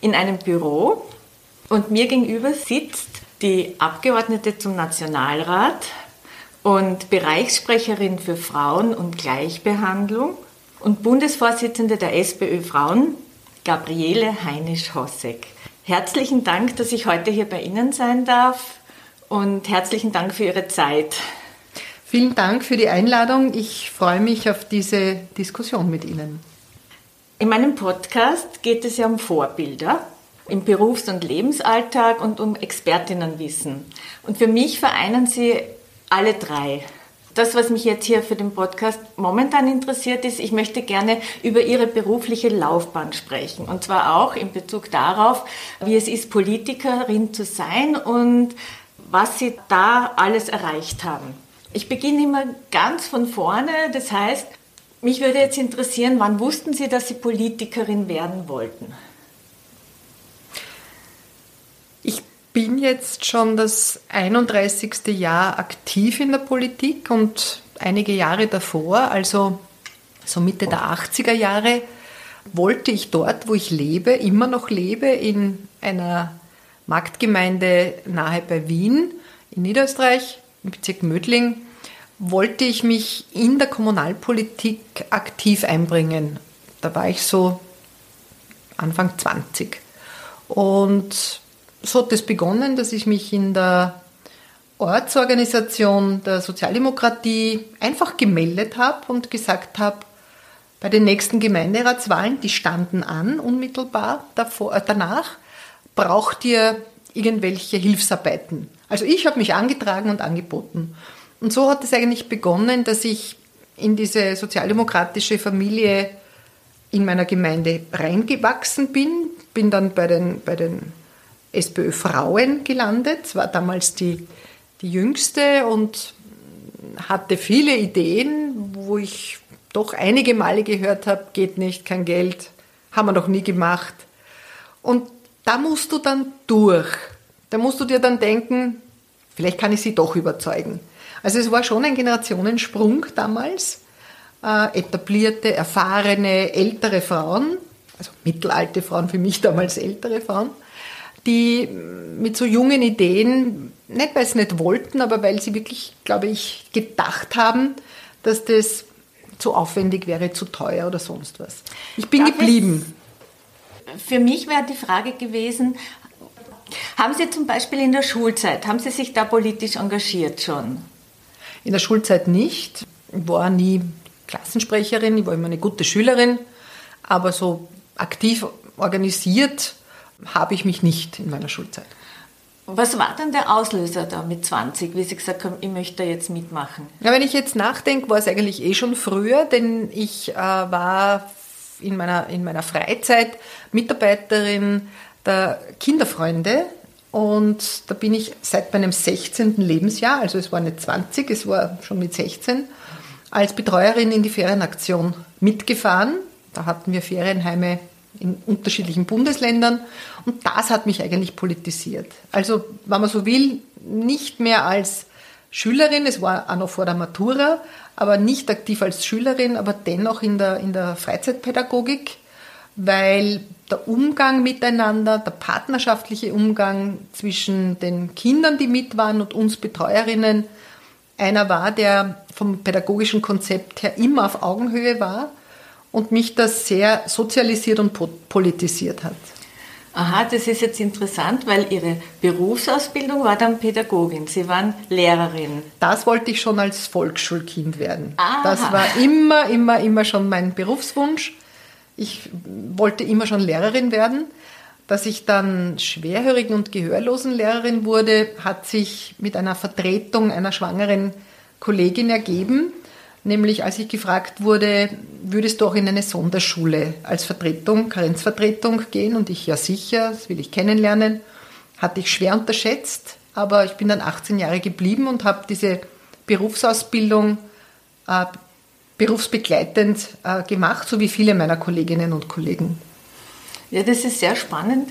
in einem Büro und mir gegenüber sitzt die Abgeordnete zum Nationalrat und Bereichssprecherin für Frauen und Gleichbehandlung und Bundesvorsitzende der SPÖ Frauen, Gabriele Heinisch-Hossek. Herzlichen Dank, dass ich heute hier bei Ihnen sein darf und herzlichen Dank für Ihre Zeit. Vielen Dank für die Einladung. Ich freue mich auf diese Diskussion mit Ihnen. In meinem Podcast geht es ja um Vorbilder im Berufs- und Lebensalltag und um Expertinnenwissen. Und für mich vereinen sie alle drei. Das, was mich jetzt hier für den Podcast momentan interessiert, ist, ich möchte gerne über Ihre berufliche Laufbahn sprechen. Und zwar auch in Bezug darauf, wie es ist, Politikerin zu sein und was Sie da alles erreicht haben. Ich beginne immer ganz von vorne. Das heißt, mich würde jetzt interessieren, wann wussten Sie, dass Sie Politikerin werden wollten? Ich bin jetzt schon das 31. Jahr aktiv in der Politik und einige Jahre davor, also so Mitte der 80er Jahre, wollte ich dort, wo ich lebe, immer noch lebe, in einer Marktgemeinde nahe bei Wien in Niederösterreich, im Bezirk Mödling, wollte ich mich in der Kommunalpolitik aktiv einbringen. Da war ich so Anfang 20. Und so hat es begonnen, dass ich mich in der Ortsorganisation der Sozialdemokratie einfach gemeldet habe und gesagt habe, bei den nächsten Gemeinderatswahlen, die standen an unmittelbar davor, äh, danach, braucht ihr irgendwelche Hilfsarbeiten. Also ich habe mich angetragen und angeboten. Und so hat es eigentlich begonnen, dass ich in diese sozialdemokratische Familie in meiner Gemeinde reingewachsen bin, bin dann bei den, bei den SPÖ Frauen gelandet, war damals die, die jüngste und hatte viele Ideen, wo ich doch einige Male gehört habe, geht nicht, kein Geld, haben wir noch nie gemacht. Und da musst du dann durch. Da musst du dir dann denken, vielleicht kann ich sie doch überzeugen. Also es war schon ein Generationensprung damals. Äh, etablierte, erfahrene, ältere Frauen, also mittelalte Frauen, für mich damals ältere Frauen, die mit so jungen Ideen, nicht weil sie nicht wollten, aber weil sie wirklich, glaube ich, gedacht haben, dass das zu aufwendig wäre, zu teuer oder sonst was. Ich bin Darf geblieben. Für mich wäre die Frage gewesen, haben Sie zum Beispiel in der Schulzeit, haben Sie sich da politisch engagiert schon? In der Schulzeit nicht. Ich war nie Klassensprecherin, ich war immer eine gute Schülerin, aber so aktiv organisiert habe ich mich nicht in meiner Schulzeit. Was war denn der Auslöser da mit 20, wie Sie gesagt haben, ich möchte da jetzt mitmachen? Ja, wenn ich jetzt nachdenke, war es eigentlich eh schon früher, denn ich äh, war in meiner, in meiner Freizeit Mitarbeiterin der Kinderfreunde und da bin ich seit meinem 16. Lebensjahr, also es war nicht 20, es war schon mit 16, als Betreuerin in die Ferienaktion mitgefahren. Da hatten wir Ferienheime in unterschiedlichen Bundesländern und das hat mich eigentlich politisiert. Also, wenn man so will, nicht mehr als Schülerin, es war auch noch vor der Matura, aber nicht aktiv als Schülerin, aber dennoch in der, in der Freizeitpädagogik, weil der Umgang miteinander, der partnerschaftliche Umgang zwischen den Kindern, die mit waren und uns Betreuerinnen, einer war, der vom pädagogischen Konzept her immer auf Augenhöhe war und mich das sehr sozialisiert und politisiert hat. Aha, das ist jetzt interessant, weil Ihre Berufsausbildung war dann Pädagogin. Sie waren Lehrerin. Das wollte ich schon als Volksschulkind werden. Aha. Das war immer, immer, immer schon mein Berufswunsch. Ich wollte immer schon Lehrerin werden. Dass ich dann schwerhörigen und gehörlosen Lehrerin wurde, hat sich mit einer Vertretung einer schwangeren Kollegin ergeben, Nämlich als ich gefragt wurde, würdest du auch in eine Sonderschule als Vertretung, Karenzvertretung gehen? Und ich, ja sicher, das will ich kennenlernen. Hatte ich schwer unterschätzt, aber ich bin dann 18 Jahre geblieben und habe diese Berufsausbildung äh, berufsbegleitend äh, gemacht, so wie viele meiner Kolleginnen und Kollegen. Ja, das ist sehr spannend.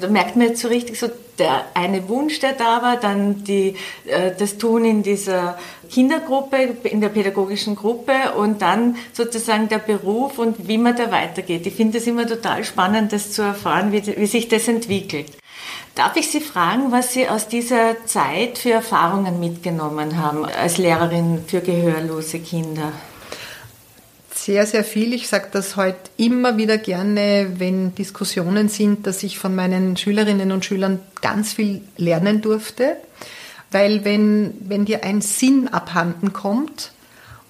Da merkt man jetzt so richtig so der eine Wunsch, der da war, dann die, äh, das Tun in dieser Kindergruppe, in der pädagogischen Gruppe und dann sozusagen der Beruf und wie man da weitergeht. Ich finde es immer total spannend, das zu erfahren, wie, wie sich das entwickelt. Darf ich Sie fragen, was Sie aus dieser Zeit für Erfahrungen mitgenommen haben als Lehrerin für gehörlose Kinder? Sehr, sehr viel. Ich sage das heute immer wieder gerne, wenn Diskussionen sind, dass ich von meinen Schülerinnen und Schülern ganz viel lernen durfte. Weil wenn, wenn dir ein Sinn abhanden kommt,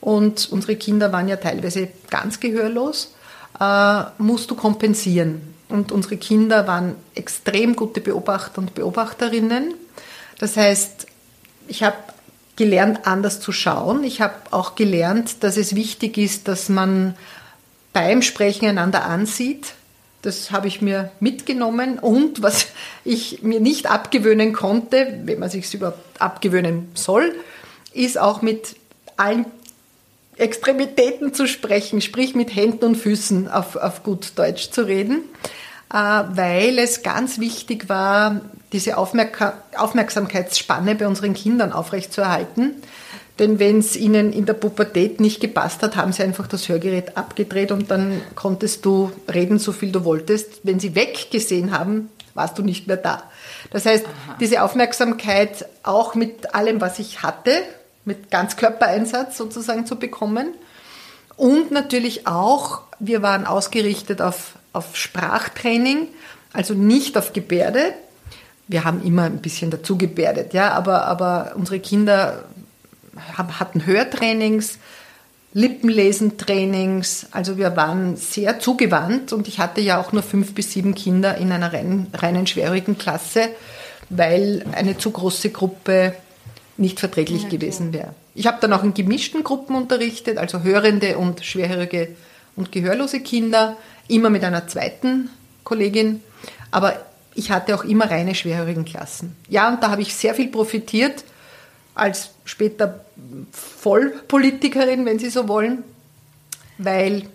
und unsere Kinder waren ja teilweise ganz gehörlos, äh, musst du kompensieren. Und unsere Kinder waren extrem gute Beobachter und Beobachterinnen. Das heißt, ich habe gelernt, anders zu schauen. Ich habe auch gelernt, dass es wichtig ist, dass man beim Sprechen einander ansieht. Das habe ich mir mitgenommen und was ich mir nicht abgewöhnen konnte, wenn man sich überhaupt abgewöhnen soll, ist auch mit allen Extremitäten zu sprechen, sprich mit Händen und Füßen auf, auf gut Deutsch zu reden, weil es ganz wichtig war, diese Aufmerksamkeitsspanne bei unseren Kindern aufrechtzuerhalten. Denn wenn es ihnen in der Pubertät nicht gepasst hat, haben sie einfach das Hörgerät abgedreht und dann konntest du reden, so viel du wolltest. Wenn sie weggesehen haben, warst du nicht mehr da. Das heißt, Aha. diese Aufmerksamkeit auch mit allem, was ich hatte, mit Ganzkörpereinsatz sozusagen zu bekommen. Und natürlich auch, wir waren ausgerichtet auf, auf Sprachtraining, also nicht auf Gebärde, wir haben immer ein bisschen dazu gebärdet, ja, aber, aber unsere Kinder haben, hatten Hörtrainings, Lippenlesentrainings, also wir waren sehr zugewandt und ich hatte ja auch nur fünf bis sieben Kinder in einer reinen, reinen schwerhörigen Klasse, weil eine zu große Gruppe nicht verträglich ja, gewesen wäre. Ich habe dann auch in gemischten Gruppen unterrichtet, also hörende und schwerhörige und gehörlose Kinder, immer mit einer zweiten Kollegin. Aber ich hatte auch immer reine schwerhörigen Klassen. Ja, und da habe ich sehr viel profitiert als später Vollpolitikerin, wenn Sie so wollen, weil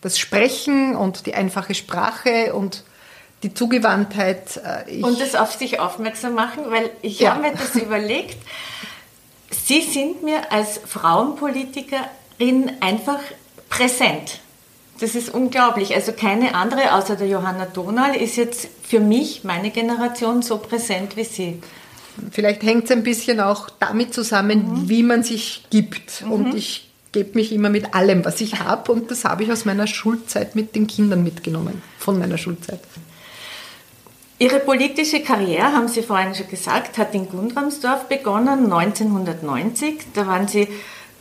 das Sprechen und die einfache Sprache und die Zugewandtheit. Äh, und das auf sich aufmerksam machen, weil ich ja. habe mir das überlegt. Sie sind mir als Frauenpolitikerin einfach präsent. Das ist unglaublich. Also keine andere außer der Johanna Donal ist jetzt für mich, meine Generation, so präsent wie Sie. Vielleicht hängt es ein bisschen auch damit zusammen, mhm. wie man sich gibt. Mhm. Und ich gebe mich immer mit allem, was ich habe. Und das habe ich aus meiner Schulzeit mit den Kindern mitgenommen, von meiner Schulzeit. Ihre politische Karriere, haben Sie vorhin schon gesagt, hat in Gundramsdorf begonnen, 1990. Da waren Sie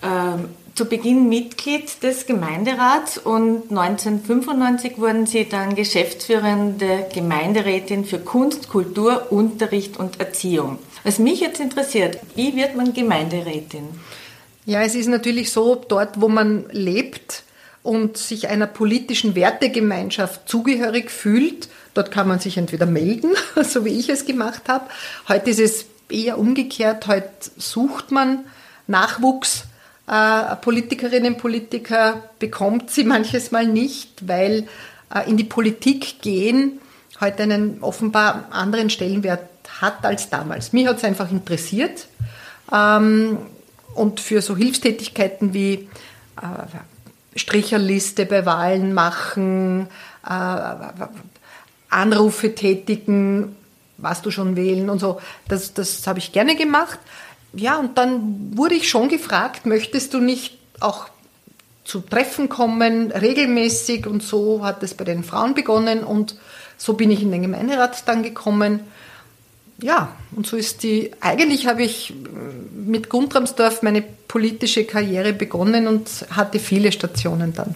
ähm, zu Beginn Mitglied des Gemeinderats und 1995 wurden Sie dann geschäftsführende Gemeinderätin für Kunst, Kultur, Unterricht und Erziehung. Was mich jetzt interessiert, wie wird man Gemeinderätin? Ja, es ist natürlich so, dort wo man lebt und sich einer politischen Wertegemeinschaft zugehörig fühlt, dort kann man sich entweder melden, so wie ich es gemacht habe. Heute ist es eher umgekehrt, heute sucht man Nachwuchs äh, Politikerinnen und Politiker bekommt sie manches Mal nicht, weil äh, in die Politik gehen heute einen offenbar anderen Stellenwert hat als damals. Mich hat es einfach interessiert ähm, und für so Hilfstätigkeiten wie äh, Stricherliste bei Wahlen machen, Anrufe tätigen, was du schon wählen und so, das, das habe ich gerne gemacht ja, und dann wurde ich schon gefragt, möchtest du nicht auch zu Treffen kommen, regelmäßig und so hat es bei den Frauen begonnen und so bin ich in den Gemeinderat dann gekommen. Ja, und so ist die, eigentlich habe ich mit Guntramsdorf meine politische Karriere begonnen und hatte viele Stationen dann.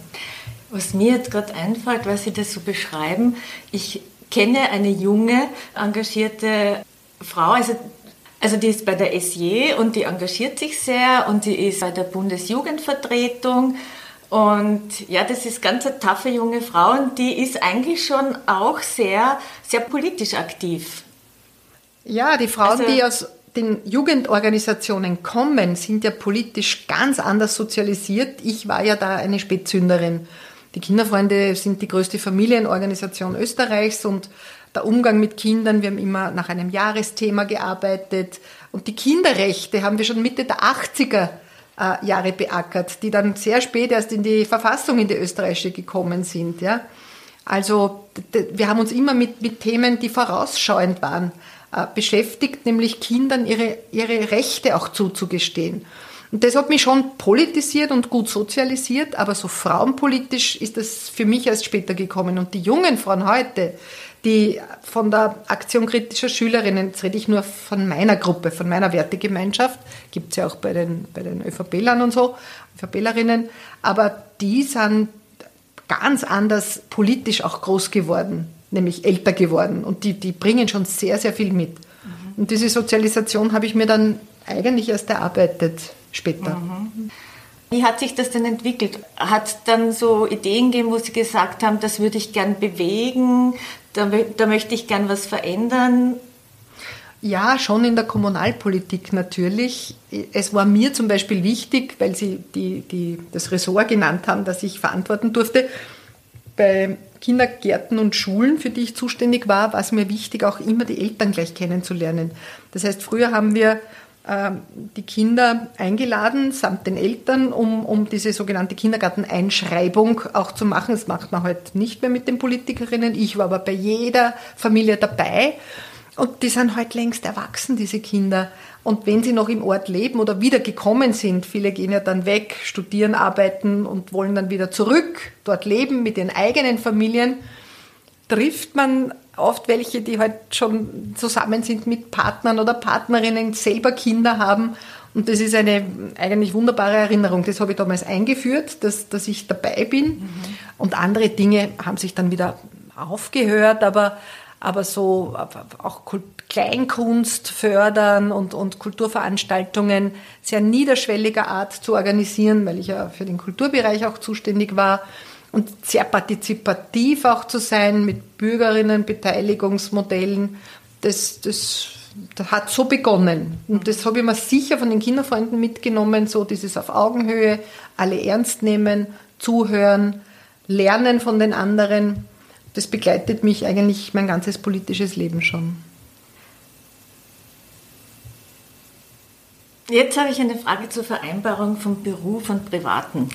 Was mir jetzt gerade einfällt, weil Sie das so beschreiben, ich kenne eine junge, engagierte Frau, also Also die ist bei der SJ und die engagiert sich sehr und die ist bei der Bundesjugendvertretung. Und ja, das ist ganz eine taffe junge Frau und die ist eigentlich schon auch sehr, sehr politisch aktiv. Ja, die Frauen, also, die aus den Jugendorganisationen kommen, sind ja politisch ganz anders sozialisiert. Ich war ja da eine Spätzünderin. Die Kinderfreunde sind die größte Familienorganisation Österreichs und der Umgang mit Kindern, wir haben immer nach einem Jahresthema gearbeitet und die Kinderrechte haben wir schon Mitte der 80er äh, Jahre beackert, die dann sehr spät erst in die Verfassung in die österreichische gekommen sind. Ja? Also wir haben uns immer mit, mit Themen, die vorausschauend waren, äh, beschäftigt, nämlich Kindern ihre, ihre Rechte auch zuzugestehen. Und das hat mich schon politisiert und gut sozialisiert, aber so frauenpolitisch ist das für mich erst später gekommen. Und die jungen Frauen heute, die von der Aktion kritischer Schülerinnen, jetzt rede ich nur von meiner Gruppe, von meiner Wertegemeinschaft, gibt es ja auch bei den, bei den ÖVP-Lern und so, ÖVP-Lerinnen, aber die sind ganz anders politisch auch groß geworden nämlich älter geworden. Und die, die bringen schon sehr, sehr viel mit. Mhm. Und diese Sozialisation habe ich mir dann eigentlich erst erarbeitet später. Mhm. Wie hat sich das denn entwickelt? Hat es dann so Ideen gegeben, wo Sie gesagt haben, das würde ich gern bewegen, da, da möchte ich gern was verändern? Ja, schon in der Kommunalpolitik natürlich. Es war mir zum Beispiel wichtig, weil Sie die, die, das Ressort genannt haben, das ich verantworten durfte, bei Kindergärten und Schulen, für die ich zuständig war, war es mir wichtig, auch immer die Eltern gleich kennenzulernen. Das heißt, früher haben wir die Kinder eingeladen, samt den Eltern, um, um diese sogenannte Kindergarteneinschreibung auch zu machen. Das macht man heute nicht mehr mit den Politikerinnen. Ich war aber bei jeder Familie dabei. Und die sind heute längst erwachsen, diese Kinder. Und wenn sie noch im Ort leben oder wieder gekommen sind, viele gehen ja dann weg, studieren, arbeiten und wollen dann wieder zurück, dort leben mit ihren eigenen Familien, trifft man oft welche, die halt schon zusammen sind mit Partnern oder Partnerinnen, selber Kinder haben. Und das ist eine eigentlich wunderbare Erinnerung. Das habe ich damals eingeführt, dass, dass ich dabei bin. Mhm. Und andere Dinge haben sich dann wieder aufgehört, aber aber so auch Kleinkunst fördern und, und Kulturveranstaltungen sehr niederschwelliger Art zu organisieren, weil ich ja für den Kulturbereich auch zuständig war und sehr partizipativ auch zu sein mit Bürgerinnenbeteiligungsmodellen. Das, das, das hat so begonnen. Und das habe ich mir sicher von den Kinderfreunden mitgenommen, so dieses auf Augenhöhe, alle ernst nehmen, zuhören, lernen von den anderen das begleitet mich eigentlich mein ganzes politisches Leben schon. Jetzt habe ich eine Frage zur Vereinbarung von Beruf und Privaten.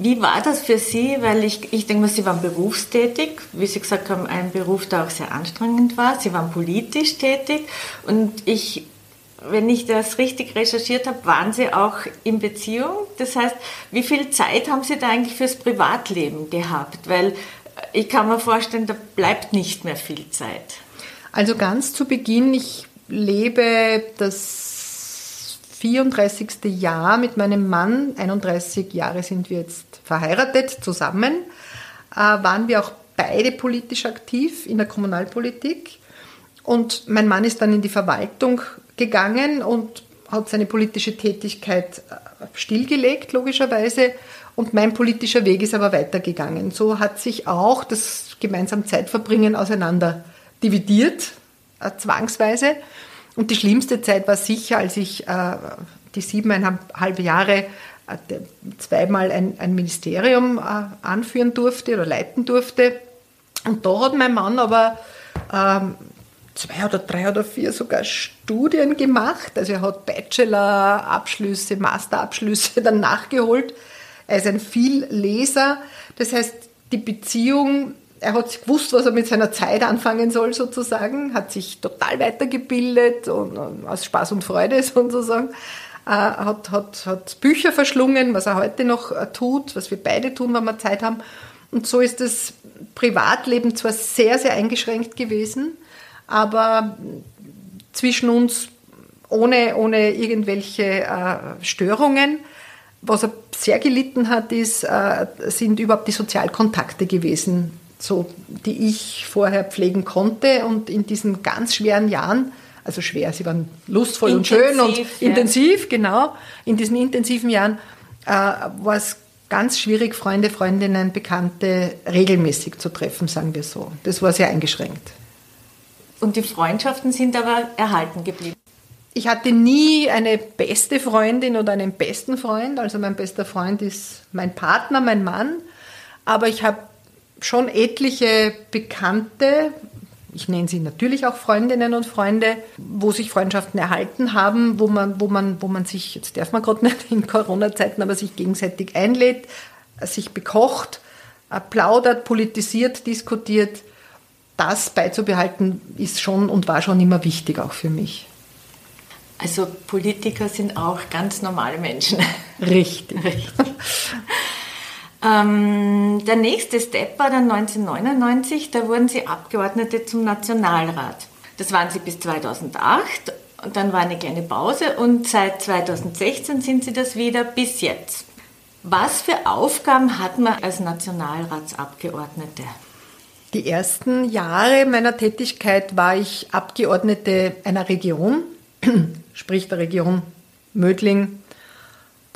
Wie war das für Sie? Weil ich, ich denke mal, Sie waren berufstätig, wie Sie gesagt haben, ein Beruf, der auch sehr anstrengend war. Sie waren politisch tätig und ich, wenn ich das richtig recherchiert habe, waren Sie auch in Beziehung. Das heißt, wie viel Zeit haben Sie da eigentlich fürs Privatleben gehabt? Weil ich kann mir vorstellen, da bleibt nicht mehr viel Zeit. Also ganz zu Beginn, ich lebe das 34. Jahr mit meinem Mann, 31 Jahre sind wir jetzt verheiratet zusammen, äh, waren wir auch beide politisch aktiv in der Kommunalpolitik. Und mein Mann ist dann in die Verwaltung gegangen und hat seine politische Tätigkeit äh, stillgelegt, logischerweise, und mein politischer Weg ist aber weitergegangen. So hat sich auch das gemeinsam Zeitverbringen auseinander dividiert, äh, zwangsweise. Und die schlimmste Zeit war sicher, als ich äh, die siebeneinhalb Jahre äh, zweimal ein, ein Ministerium äh, anführen durfte oder leiten durfte. Und da hat mein Mann aber ähm, zwei oder drei oder vier sogar Studien gemacht. Also er hat Bachelor-Abschlüsse, Master-Abschlüsse dann nachgeholt er ist ein Vielleser. Das heißt, die Beziehung, er hat gewusst, was er mit seiner Zeit anfangen soll, sozusagen, hat sich total weitergebildet und, und aus Spaß und Freude sozusagen. Äh, hat, hat, hat Bücher verschlungen, was er heute noch äh, tut, was wir beide tun, wenn wir Zeit haben. Und so ist das Privatleben zwar sehr, sehr eingeschränkt gewesen, aber zwischen uns ohne, ohne irgendwelche äh, Störungen. Was er sehr gelitten hat, ist, äh, sind überhaupt die Sozialkontakte gewesen, so, die ich vorher pflegen konnte. Und in diesen ganz schweren Jahren, also schwer, sie waren lustvoll intensiv, und schön und ja. intensiv, genau. In diesen intensiven Jahren äh, war es ganz schwierig, Freunde, Freundinnen, Bekannte regelmäßig zu treffen, sagen wir so. Das war sehr eingeschränkt. Und die Freundschaften sind aber erhalten geblieben. Ich hatte nie eine beste Freundin oder einen besten Freund. Also mein bester Freund ist mein Partner, mein Mann. Aber ich habe schon etliche Bekannte, ich nenne sie natürlich auch Freundinnen und Freunde, wo sich Freundschaften erhalten haben, wo man, wo man, wo man sich, jetzt darf man gerade nicht in Corona-Zeiten, aber sich gegenseitig einlädt, sich bekocht, plaudert, politisiert, diskutiert. Das beizubehalten ist schon und war schon immer wichtig auch für mich. Also Politiker sind auch ganz normale Menschen. Richtig. Richtig. Ähm, der nächste Step war dann 1999, da wurden Sie Abgeordnete zum Nationalrat. Das waren Sie bis 2008 und dann war eine kleine Pause und seit 2016 sind Sie das wieder bis jetzt. Was für Aufgaben hat man als Nationalratsabgeordnete? Die ersten Jahre meiner Tätigkeit war ich Abgeordnete einer Region, sprich der Region Mödling,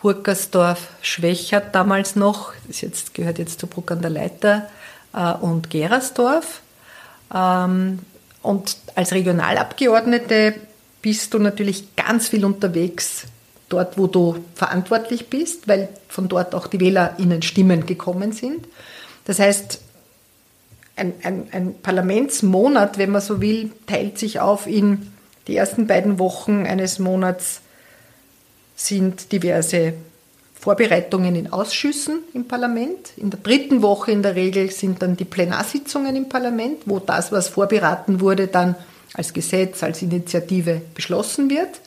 Burgersdorf, Schwächert damals noch, das jetzt, gehört jetzt zu Bruck an der Leiter, äh, und Gerersdorf. Ähm, und als Regionalabgeordnete bist du natürlich ganz viel unterwegs, dort wo du verantwortlich bist, weil von dort auch die WählerInnen Stimmen gekommen sind. Das heißt, ein, ein, ein Parlamentsmonat, wenn man so will, teilt sich auf in die ersten beiden Wochen eines Monats sind diverse Vorbereitungen in Ausschüssen im Parlament. In der dritten Woche in der Regel sind dann die Plenarsitzungen im Parlament, wo das, was vorberaten wurde, dann als Gesetz, als Initiative beschlossen wird.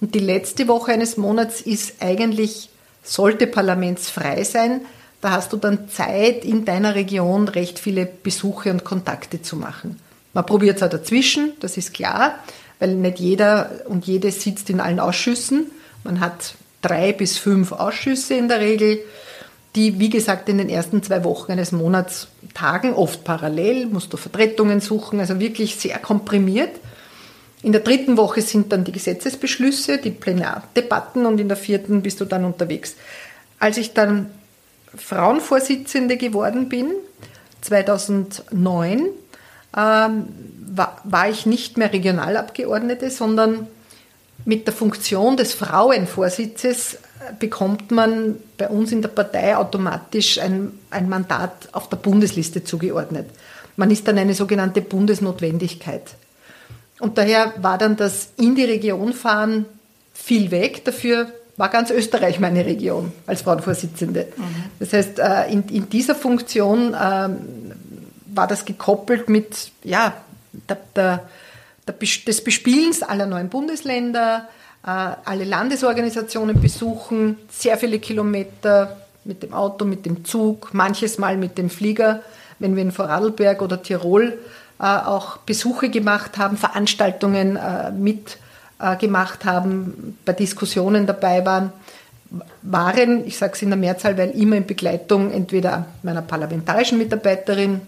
Und die letzte Woche eines Monats ist eigentlich, sollte parlamentsfrei sein. Da hast du dann Zeit, in deiner Region recht viele Besuche und Kontakte zu machen. Man probiert es auch dazwischen, das ist klar weil nicht jeder und jede sitzt in allen Ausschüssen. Man hat drei bis fünf Ausschüsse in der Regel, die, wie gesagt, in den ersten zwei Wochen eines Monats tagen, oft parallel, musst du Vertretungen suchen, also wirklich sehr komprimiert. In der dritten Woche sind dann die Gesetzesbeschlüsse, die Plenardebatten und in der vierten bist du dann unterwegs. Als ich dann Frauenvorsitzende geworden bin, 2009, ähm, war, war ich nicht mehr Regionalabgeordnete, sondern mit der Funktion des Frauenvorsitzes äh, bekommt man bei uns in der Partei automatisch ein, ein Mandat auf der Bundesliste zugeordnet. Man ist dann eine sogenannte Bundesnotwendigkeit. Und daher war dann das in die Region fahren viel weg. Dafür war ganz Österreich meine Region als Frauenvorsitzende. Mhm. Das heißt, äh, in, in dieser Funktion ähm, war das gekoppelt mit ja, der, der, der, des Bespielens aller neuen Bundesländer, äh, alle Landesorganisationen besuchen, sehr viele Kilometer mit dem Auto, mit dem Zug, manches Mal mit dem Flieger, wenn wir in Vorarlberg oder Tirol äh, auch Besuche gemacht haben, Veranstaltungen äh, mitgemacht haben, bei Diskussionen dabei waren waren, ich sage es in der Mehrzahl, weil immer in Begleitung entweder meiner parlamentarischen Mitarbeiterin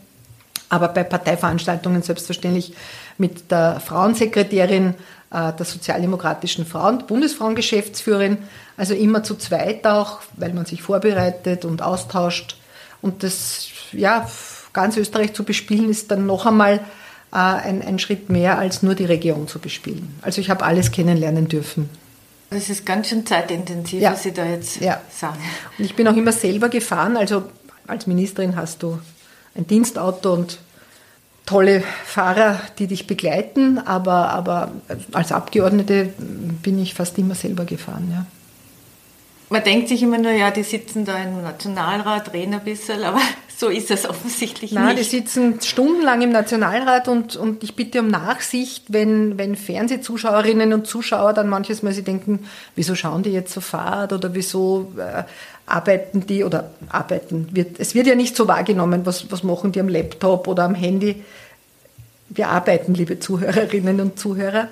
aber bei Parteiveranstaltungen selbstverständlich mit der Frauensekretärin äh, der sozialdemokratischen Frauen, Bundesfrauengeschäftsführerin, also immer zu zweit auch, weil man sich vorbereitet und austauscht. Und das, ja, ganz Österreich zu bespielen, ist dann noch einmal äh, ein, ein Schritt mehr als nur die Region zu bespielen. Also ich habe alles kennenlernen dürfen. Das ist ganz schön zeitintensiv, ja. was Sie da jetzt ja. sagen. Und ich bin auch immer selber gefahren. Also als Ministerin hast du ein Dienstauto und tolle Fahrer, die dich begleiten, aber, aber als Abgeordnete bin ich fast immer selber gefahren. Ja. Man denkt sich immer nur, ja, die sitzen da im Nationalrat, reden ein bisschen, aber so ist es offensichtlich Nein, nicht. die sitzen stundenlang im Nationalrat und, und ich bitte um Nachsicht, wenn, wenn Fernsehzuschauerinnen und Zuschauer dann manches Mal sie denken, wieso schauen die jetzt so fad oder wieso äh, arbeiten die oder arbeiten wird. Es wird ja nicht so wahrgenommen, was, was machen die am Laptop oder am Handy. Wir arbeiten, liebe Zuhörerinnen und Zuhörer.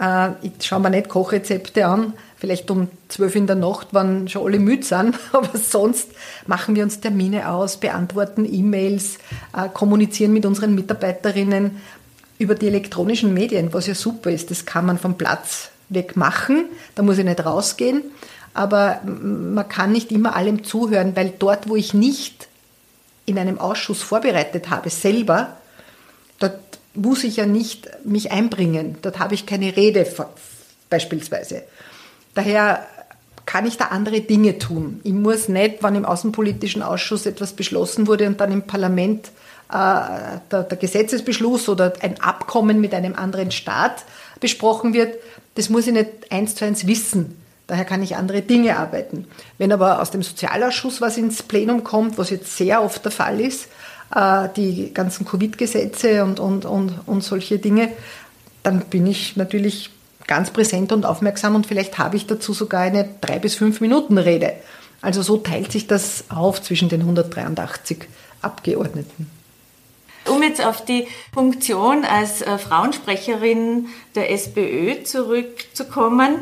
Äh, ich schaue mir nicht Kochrezepte an, vielleicht um zwölf in der Nacht, wann schon alle müde sind, aber sonst machen wir uns Termine aus, beantworten E-Mails, äh, kommunizieren mit unseren Mitarbeiterinnen. über die elektronischen Medien, was ja super ist. Das kann man vom Platz weg machen. Da muss ich nicht rausgehen. Aber man kann nicht immer allem zuhören, weil dort, wo ich nicht in einem Ausschuss vorbereitet habe, selber, dort muss ich ja nicht mich einbringen. Dort habe ich keine Rede beispielsweise. Daher kann ich da andere Dinge tun. Ich muss nicht, wenn im Außenpolitischen Ausschuss etwas beschlossen wurde und dann im Parlament äh, der, der Gesetzesbeschluss oder ein Abkommen mit einem anderen Staat besprochen wird, das muss ich nicht eins zu eins wissen. Daher kann ich andere Dinge arbeiten. Wenn aber aus dem Sozialausschuss was ins Plenum kommt, was jetzt sehr oft der Fall ist, äh, die ganzen Covid-Gesetze und, und, und, und solche Dinge, dann bin ich natürlich ganz präsent und aufmerksam und vielleicht habe ich dazu sogar eine drei bis fünf Minuten Rede. Also so teilt sich das auf zwischen den 183 Abgeordneten. Um jetzt auf die Funktion als äh, Frauensprecherin der SPÖ zurückzukommen,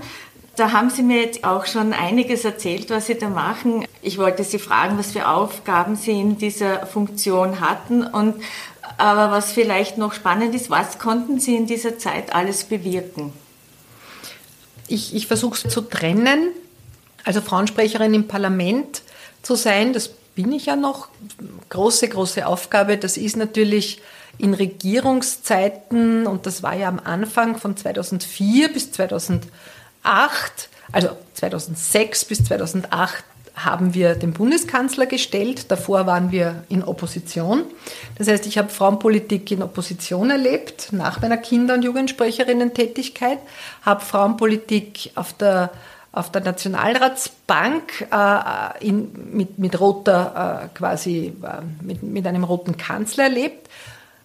da haben Sie mir jetzt auch schon einiges erzählt, was Sie da machen. Ich wollte Sie fragen, was für Aufgaben Sie in dieser Funktion hatten und aber was vielleicht noch spannend ist, was konnten Sie in dieser Zeit alles bewirken? Ich, ich versuche es zu trennen. Also Frauensprecherin im Parlament zu sein, das bin ich ja noch. Große, große Aufgabe. Das ist natürlich in Regierungszeiten, und das war ja am Anfang von 2004 bis 2008, also 2006 bis 2008 haben wir den Bundeskanzler gestellt. Davor waren wir in Opposition. Das heißt, ich habe Frauenpolitik in Opposition erlebt, nach meiner Kinder- und Jugendsprecherinnen-Tätigkeit, habe Frauenpolitik auf der, auf der Nationalratsbank äh, in, mit, mit roter, äh, quasi äh, mit, mit einem roten Kanzler erlebt,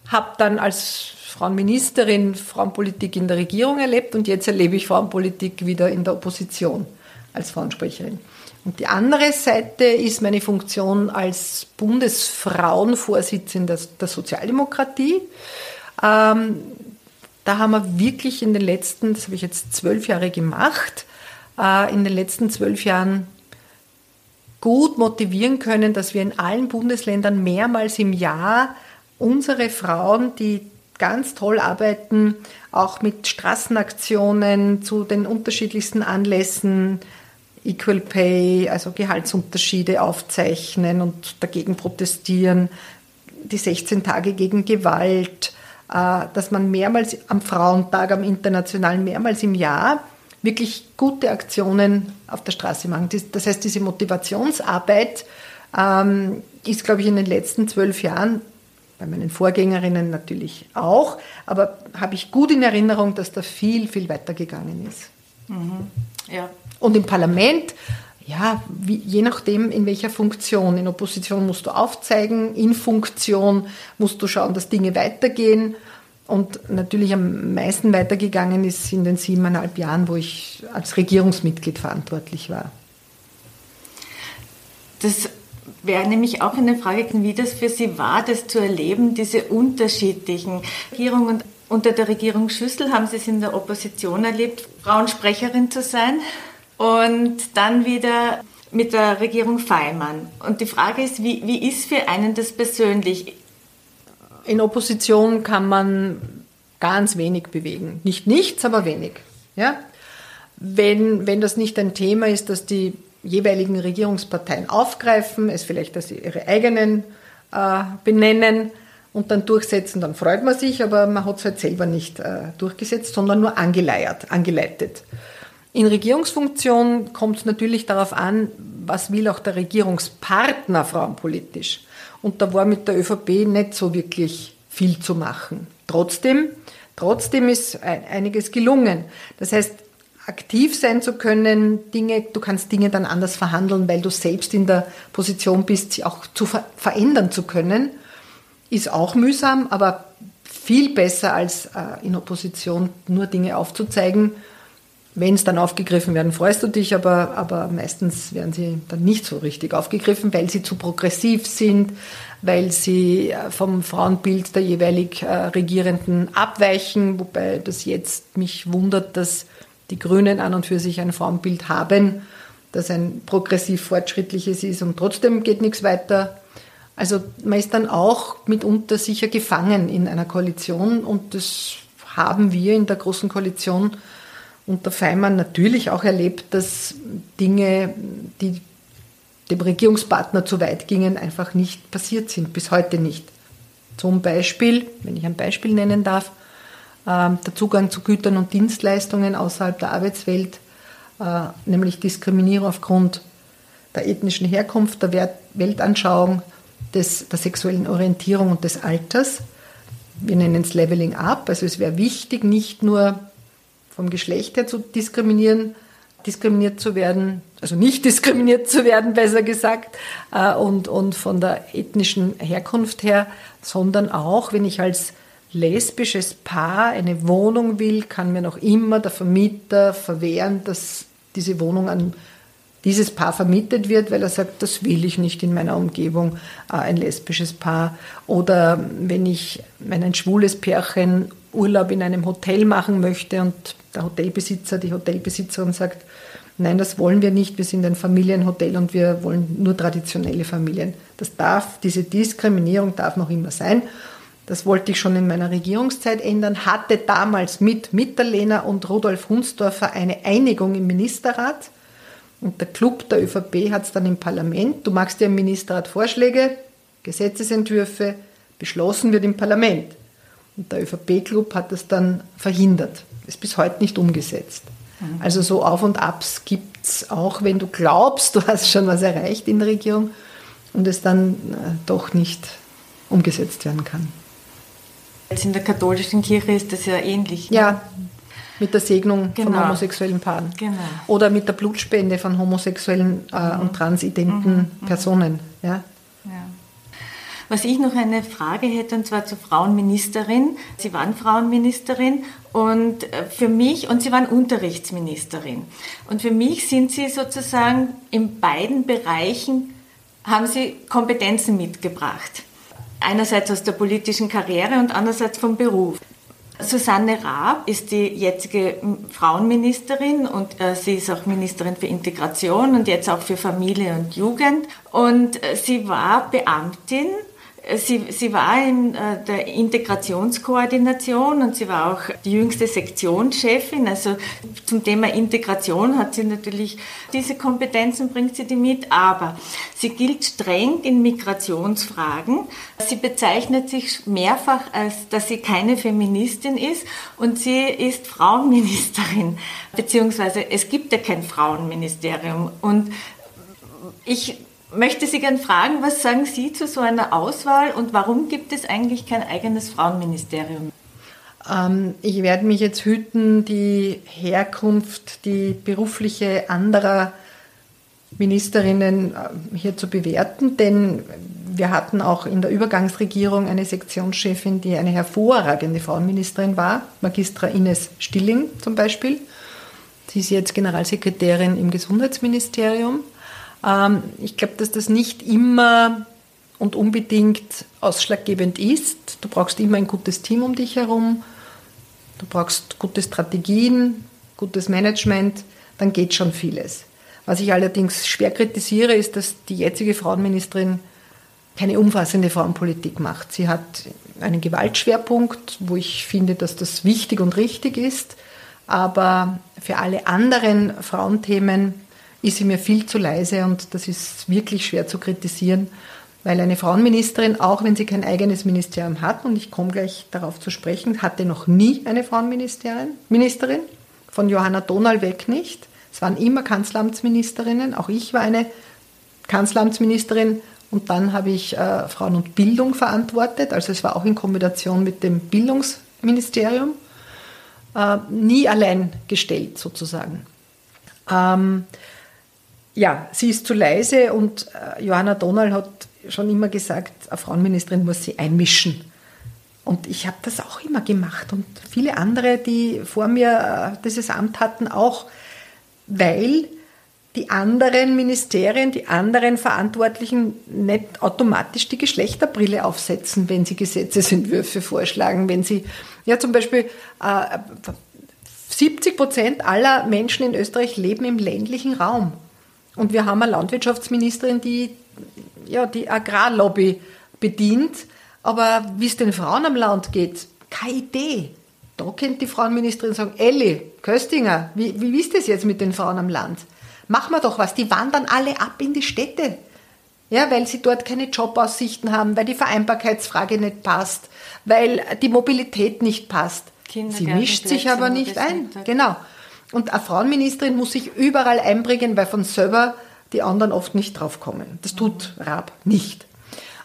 habe dann als Frauenministerin Frauenpolitik in der Regierung erlebt und jetzt erlebe ich Frauenpolitik wieder in der Opposition als Frauensprecherin. Und die andere Seite ist meine Funktion als Bundesfrauenvorsitzende der Sozialdemokratie. Ähm, da haben wir wirklich in den letzten, das habe ich jetzt zwölf Jahre gemacht, äh, in den letzten zwölf Jahren gut motivieren können, dass wir in allen Bundesländern mehrmals im Jahr unsere Frauen, die ganz toll arbeiten, auch mit Straßenaktionen zu den unterschiedlichsten Anlässen, Equal Pay, also Gehaltsunterschiede aufzeichnen und dagegen protestieren, die 16 Tage gegen Gewalt, äh, dass man mehrmals am Frauentag, am internationalen, mehrmals im Jahr wirklich gute Aktionen auf der Straße machen. Das heißt, diese Motivationsarbeit ähm, ist, glaube ich, in den letzten zwölf Jahren, bei meinen Vorgängerinnen natürlich auch, aber habe ich gut in Erinnerung, dass da viel, viel weitergegangen ist. Mhm. Ja, und im Parlament, ja, wie, je nachdem, in welcher Funktion. In Opposition musst du aufzeigen, in Funktion musst du schauen, dass Dinge weitergehen. Und natürlich am meisten weitergegangen ist in den siebeneinhalb Jahren, wo ich als Regierungsmitglied verantwortlich war. Das wäre nämlich auch eine Frage, wie das für Sie war, das zu erleben, diese unterschiedlichen Regierungen. Unter der Regierung Schüssel haben Sie es in der Opposition erlebt, Frauensprecherin zu sein und dann wieder mit der Regierung Feimann. Und die Frage ist, wie, wie ist für einen das persönlich? In Opposition kann man ganz wenig bewegen. Nicht nichts, aber wenig. Ja? Wenn, wenn das nicht ein Thema ist, das die jeweiligen Regierungsparteien aufgreifen, es vielleicht als ihre eigenen äh, benennen und dann durchsetzen, dann freut man sich, aber man hat es halt selber nicht äh, durchgesetzt, sondern nur angeleiert, angeleitet. In Regierungsfunktion kommt es natürlich darauf an, was will auch der Regierungspartner frauenpolitisch. Und da war mit der ÖVP nicht so wirklich viel zu machen. Trotzdem, trotzdem ist einiges gelungen. Das heißt, aktiv sein zu können, Dinge, du kannst Dinge dann anders verhandeln, weil du selbst in der Position bist, sie auch zu ver verändern zu können, ist auch mühsam, aber viel besser als äh, in Opposition nur Dinge aufzuzeigen. Wenn es dann aufgegriffen werden, freust du dich, aber, aber meistens werden sie dann nicht so richtig aufgegriffen, weil sie zu progressiv sind, weil sie äh, vom Frauenbild der jeweilig äh, Regierenden abweichen, wobei das jetzt mich wundert, dass die Grünen an und für sich ein Frauenbild haben, das ein progressiv fortschrittliches ist und trotzdem geht nichts weiter. Also man ist dann auch mitunter sicher gefangen in einer Koalition und das haben wir in der Großen Koalition unter Feimann natürlich auch erlebt, dass Dinge, die dem Regierungspartner zu weit gingen, einfach nicht passiert sind, bis heute nicht. Zum Beispiel, wenn ich ein Beispiel nennen darf, der Zugang zu Gütern und Dienstleistungen außerhalb der Arbeitswelt, äh, nämlich Diskriminierung aufgrund der ethnischen Herkunft, der Weltanschauung, des, der sexuellen Orientierung und des Alters. Wir nennen es Leveling Up. Also es wäre wichtig, nicht nur vom Geschlecht her zu diskriminieren, diskriminiert zu werden, also nicht diskriminiert zu werden, besser gesagt, äh, und, und von der ethnischen Herkunft her, sondern auch, wenn ich als lesbisches Paar eine Wohnung will, kann mir noch immer der Vermieter verwehren, dass diese Wohnung an dieses Paar vermietet wird, weil er sagt, das will ich nicht in meiner Umgebung, äh, ein lesbisches Paar. Oder wenn ich ein schwules Pärchen Urlaub in einem Hotel machen möchte und der Hotelbesitzer, die Hotelbesitzerin sagt, nein, das wollen wir nicht, wir sind ein Familienhotel und wir wollen nur traditionelle Familien. Das darf, diese Diskriminierung darf noch immer sein. Das wollte ich schon in meiner Regierungszeit ändern, hatte damals mit Mitterlehner und Rudolf Hunsdorfer eine Einigung im Ministerrat und der Club der ÖVP hat es dann im Parlament. Du machst dir im Ministerrat Vorschläge, Gesetzesentwürfe, beschlossen wird im Parlament. Und der ÖVP-Club hat das dann verhindert. Ist bis heute nicht umgesetzt. Mhm. Also so Auf und Abs gibt es auch, wenn du glaubst, du hast schon was erreicht in der Regierung und es dann äh, doch nicht umgesetzt werden kann. Jetzt in der katholischen Kirche ist das ja ähnlich. Ne? Ja, mit der Segnung genau. von homosexuellen Paaren. Genau. Oder mit der Blutspende von homosexuellen äh, mhm. und transidenten mhm. mhm. Personen. Ja? ja. Was ich noch eine Frage hätte, und zwar zur Frauenministerin. Sie waren Frauenministerin und äh, für mich, und Sie waren Unterrichtsministerin. Und für mich sind Sie sozusagen in beiden Bereichen, haben Sie Kompetenzen mitgebracht. Einerseits aus der politischen Karriere und andererseits vom Beruf. Susanne Raab ist die jetzige Frauenministerin und äh, sie ist auch Ministerin für Integration und jetzt auch für Familie und Jugend. Und äh, sie war Beamtin Sie, sie war in äh, der Integrationskoordination und sie war auch die jüngste Sektionschefin. Also zum Thema Integration hat sie natürlich diese Kompetenzen, bringt sie die mit, aber sie gilt streng in Migrationsfragen. Sie bezeichnet sich mehrfach als, dass sie keine Feministin ist und sie ist Frauenministerin, beziehungsweise es gibt ja kein Frauenministerium. Und ich möchte Sie gerne fragen, was sagen Sie zu so einer Auswahl und warum gibt es eigentlich kein eigenes Frauenministerium? Ähm, ich werde mich jetzt hüten, die Herkunft, die berufliche anderer Ministerinnen äh, hier zu bewerten, denn wir hatten auch in der Übergangsregierung eine Sektionschefin, die eine hervorragende Frauenministerin war, Magistra Ines Stilling zum Beispiel. Sie ist jetzt Generalsekretärin im Gesundheitsministerium. Ähm, ich glaube, dass das nicht immer und unbedingt ausschlaggebend ist. Du brauchst immer ein gutes Team um dich herum, du brauchst gute Strategien, gutes Management, dann geht schon vieles. Was ich allerdings schwer kritisiere, ist, dass die jetzige Frauenministerin keine umfassende Frauenpolitik macht. Sie hat einen Gewaltschwerpunkt, wo ich finde, dass das wichtig und richtig ist, aber für alle anderen Frauenthemen ist sie mir viel zu leise und das ist wirklich schwer zu kritisieren, weil eine Frauenministerin, auch wenn sie kein eigenes Ministerium hat, und ich komme gleich darauf zu sprechen, hatte noch nie eine Frauenministerin, Ministerin, von Johanna Donal weg nicht. Es waren immer Kanzleramtsministerinnen, auch ich war eine Kanzleramtsministerin und dann habe ich äh, Frauen und Bildung verantwortet, also es war auch in Kombination mit dem Bildungsministerium, äh, nie allein gestellt sozusagen. Ähm, ja, sie ist zu leise und äh, Johanna Donald hat schon immer gesagt, eine Frauenministerin muss sie einmischen. Und ich habe das auch immer gemacht und viele andere, die vor mir äh, dieses Amt hatten, auch, weil die anderen Ministerien, die anderen Verantwortlichen nicht automatisch die Geschlechterbrille aufsetzen, wenn sie Gesetzesentwürfe vorschlagen, wenn sie, ja zum Beispiel, äh, 70 Prozent aller Menschen in Österreich leben im ländlichen Raum. Und wir haben eine Landwirtschaftsministerin, die ja, die Agrarlobby bedient. Aber wie es den Frauen am Land geht, keine Idee. Da könnte die Frauenministerin sagen, Elli, Köstinger, wie, wie ist das jetzt mit den Frauen am Land? Machen wir doch was. Die wandern alle ab in die Städte. Ja, weil sie dort keine Jobaussichten haben, weil die Vereinbarkeitsfrage nicht passt, weil die Mobilität nicht passt. Sie mischt sich aber nicht ein. Genau. Und eine Frauenministerin muss sich überall einbringen, weil von selber die anderen oft nicht draufkommen. Das tut Raab nicht.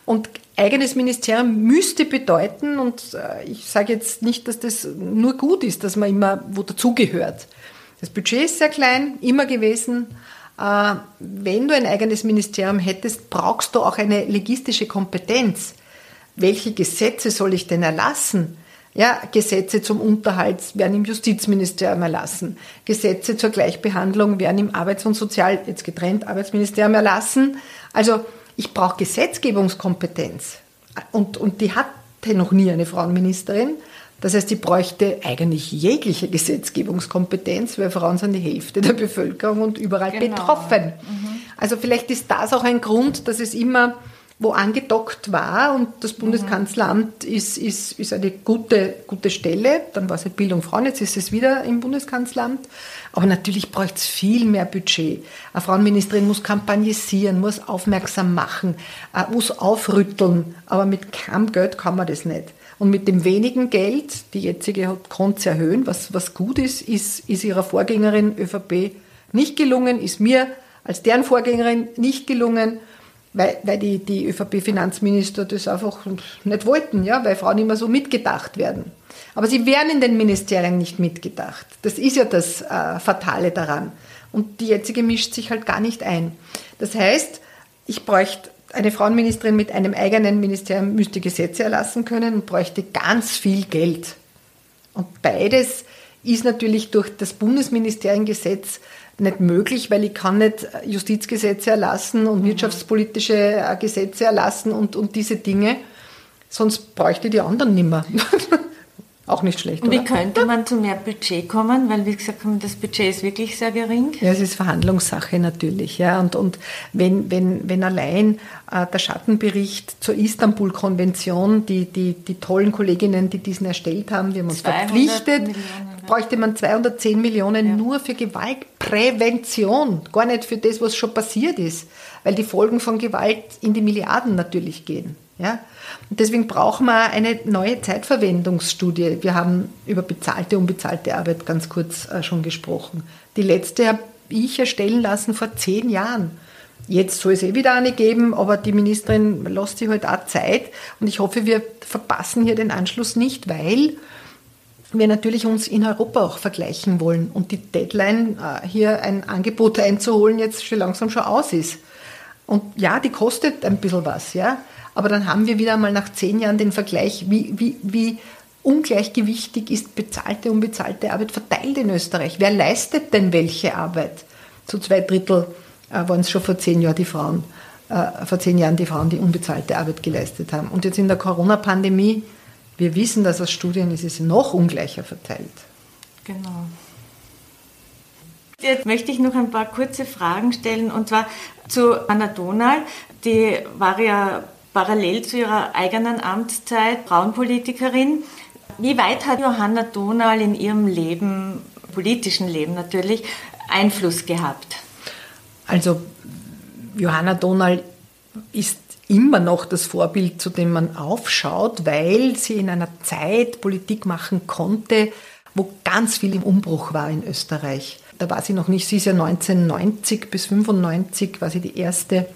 Und eigenes Ministerium müsste bedeuten, und äh, ich sage jetzt nicht, dass das nur gut ist, dass man immer wo dazugehört. Das Budget ist sehr klein, immer gewesen. Äh, wenn du ein eigenes Ministerium hättest, brauchst du auch eine legistische Kompetenz. Welche Gesetze soll ich denn erlassen? Ja, Gesetze zum Unterhalt werden im Justizministerium erlassen. Gesetze zur Gleichbehandlung werden im Arbeits- und Sozial, jetzt getrennt, Arbeitsministerium erlassen. Also ich brauche Gesetzgebungskompetenz. Und, und die hatte noch nie eine Frauenministerin. Das heißt, die bräuchte eigentlich jegliche Gesetzgebungskompetenz, weil Frauen sind die Hälfte der Bevölkerung und überall genau. betroffen. Mhm. Also vielleicht ist das auch ein Grund, dass es immer wo angedockt war und das Bundeskanzleramt ist, ist, ist eine gute, gute Stelle. Dann war es Bildung Frauen, jetzt ist es wieder im Bundeskanzleramt. Aber natürlich braucht es viel mehr Budget. Eine Frauenministerin muss kampagnisieren, muss aufmerksam machen, äh, muss aufrütteln. Aber mit keinem Geld kann man das nicht. Und mit dem wenigen Geld, die jetzige hat, konnte sie erhöhen, was, was gut ist, ist, ist ihrer Vorgängerin ÖVP nicht gelungen, ist mir als deren Vorgängerin nicht gelungen weil, weil die, die ÖVP-Finanzminister das einfach nicht wollten, ja, weil Frauen immer so mitgedacht werden. Aber sie werden in den Ministerien nicht mitgedacht. Das ist ja das äh, Fatale daran. Und die jetzige mischt sich halt gar nicht ein. Das heißt, ich bräuchte eine Frauenministerin mit einem eigenen Ministerium müsste Gesetze erlassen können und bräuchte ganz viel Geld. Und beides ist natürlich durch das Bundesministeriengesetz nicht möglich, weil ich kann nicht Justizgesetze erlassen und mhm. wirtschaftspolitische äh, Gesetze erlassen und, und diese Dinge. Sonst bräuchte ich die anderen nimmer. Auch nicht schlecht. Und wie könnte man zu mehr Budget kommen? Weil, wie gesagt, das Budget ist wirklich sehr gering. Ja, es ist Verhandlungssache natürlich. Ja. Und, und wenn, wenn, wenn allein äh, der Schattenbericht zur Istanbul-Konvention, die, die, die tollen Kolleginnen, die diesen erstellt haben, wir haben uns verpflichtet, Millionen, bräuchte man 210 Millionen ja. nur für Gewaltprävention, gar nicht für das, was schon passiert ist, weil die Folgen von Gewalt in die Milliarden natürlich gehen. Ja? Deswegen brauchen wir eine neue Zeitverwendungsstudie. Wir haben über bezahlte und unbezahlte Arbeit ganz kurz äh, schon gesprochen. Die letzte habe ich erstellen lassen vor zehn Jahren. Jetzt soll es eh wieder eine geben, aber die Ministerin lässt sich halt auch Zeit und ich hoffe, wir verpassen hier den Anschluss nicht, weil wir natürlich uns in Europa auch vergleichen wollen und die Deadline, äh, hier ein Angebot einzuholen, jetzt schon langsam schon aus ist. Und ja, die kostet ein bisschen was, ja. Aber dann haben wir wieder mal nach zehn Jahren den Vergleich, wie, wie, wie ungleichgewichtig ist bezahlte unbezahlte Arbeit verteilt in Österreich. Wer leistet denn welche Arbeit? Zu zwei Drittel äh, waren es schon vor zehn Jahren die Frauen, äh, vor zehn Jahren die Frauen, die unbezahlte Arbeit geleistet haben. Und jetzt in der Corona-Pandemie, wir wissen, dass aus Studien ist es noch ungleicher verteilt. Genau. Jetzt möchte ich noch ein paar kurze Fragen stellen und zwar zu Anna Donal. Die war ja parallel zu ihrer eigenen Amtszeit Frauenpolitikerin. Wie weit hat Johanna Donal in ihrem Leben, politischen Leben natürlich, Einfluss gehabt? Also Johanna Donal ist immer noch das Vorbild, zu dem man aufschaut, weil sie in einer Zeit Politik machen konnte, wo ganz viel im Umbruch war in Österreich. Da war sie noch nicht, sie ist ja 1990 bis 1995 war sie die erste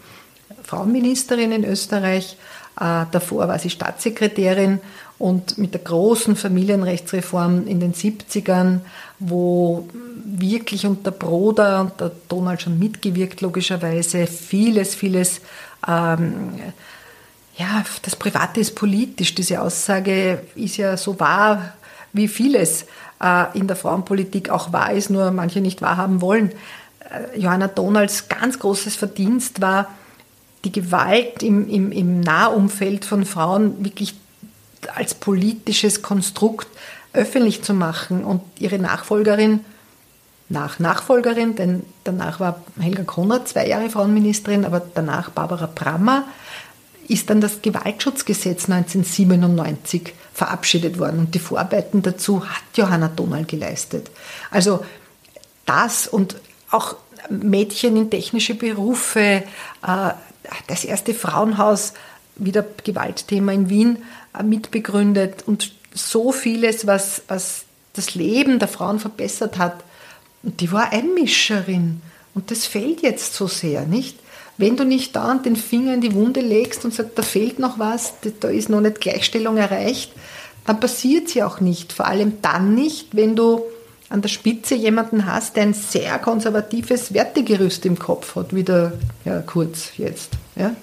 Frauenministerin in Österreich. Äh, davor war sie Staatssekretärin und mit der großen Familienrechtsreform in den 70ern, wo wirklich unter Broder und der Donald schon mitgewirkt, logischerweise, vieles, vieles, ähm, ja, das Private ist politisch. Diese Aussage ist ja so wahr, wie vieles äh, in der Frauenpolitik auch wahr ist, nur manche nicht wahrhaben wollen. Äh, Johanna Donalds ganz großes Verdienst war, die Gewalt im, im, im Nahumfeld von Frauen wirklich als politisches Konstrukt öffentlich zu machen. Und ihre Nachfolgerin nach Nachfolgerin, denn danach war Helga Konrad zwei Jahre Frauenministerin, aber danach Barbara Brammer, ist dann das Gewaltschutzgesetz 1997 verabschiedet worden und die Vorarbeiten dazu hat Johanna Donal geleistet. Also das und auch Mädchen in technische Berufe, äh, das erste Frauenhaus, wieder Gewaltthema in Wien, äh, mitbegründet und so vieles, was, was das Leben der Frauen verbessert hat. Und die war Einmischerin. Und das fehlt jetzt so sehr, nicht? Wenn du nicht da den Finger in die Wunde legst und sagst, da fehlt noch was, da ist noch nicht Gleichstellung erreicht, dann passiert sie auch nicht. Vor allem dann nicht, wenn du an der Spitze jemanden hast, der ein sehr konservatives Wertegerüst im Kopf hat, wie der ja, Kurz jetzt. Ja?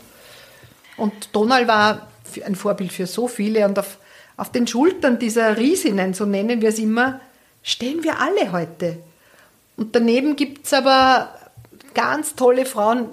Und Donald war ein Vorbild für so viele und auf, auf den Schultern dieser Riesinnen, so nennen wir es immer, stehen wir alle heute. Und daneben gibt es aber ganz tolle Frauen,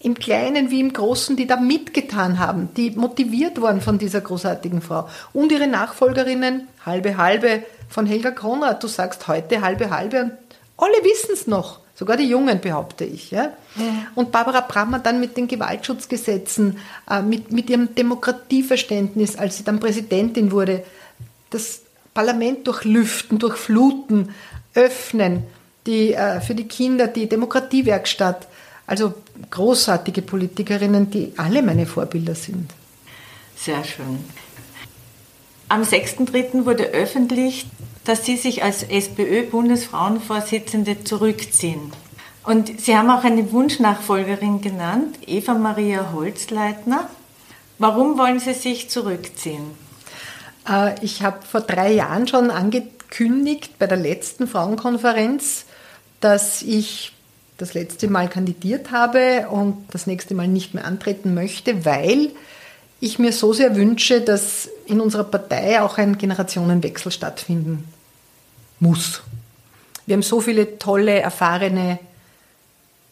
im Kleinen wie im Großen, die da mitgetan haben, die motiviert waren von dieser großartigen Frau. Und ihre Nachfolgerinnen, halbe halbe von Helga Konrad, du sagst heute halbe halbe und alle wissen es noch. Sogar die Jungen, behaupte ich. Ja? ja? Und Barbara Brammer dann mit den Gewaltschutzgesetzen, äh, mit, mit ihrem Demokratieverständnis, als sie dann Präsidentin wurde, das Parlament durchlüften, durchfluten, öffnen, die, äh, für die Kinder die Demokratiewerkstatt, also großartige Politikerinnen, die alle meine Vorbilder sind. Sehr schön. Am 6.3. wurde öffentlich, dass Sie sich als SPÖ-Bundesfrauenvorsitzende zurückziehen. Und Sie haben auch eine Wunschnachfolgerin genannt, Eva Maria Holzleitner. Warum wollen Sie sich zurückziehen? Äh, ich habe vor drei Jahren schon angekündigt bei der letzten Frauenkonferenz, dass ich das letzte Mal kandidiert habe und das nächste Mal nicht mehr antreten möchte, weil ich mir so sehr wünsche, dass in unserer Partei auch ein Generationenwechsel stattfinden muss. Wir haben so viele tolle, erfahrene,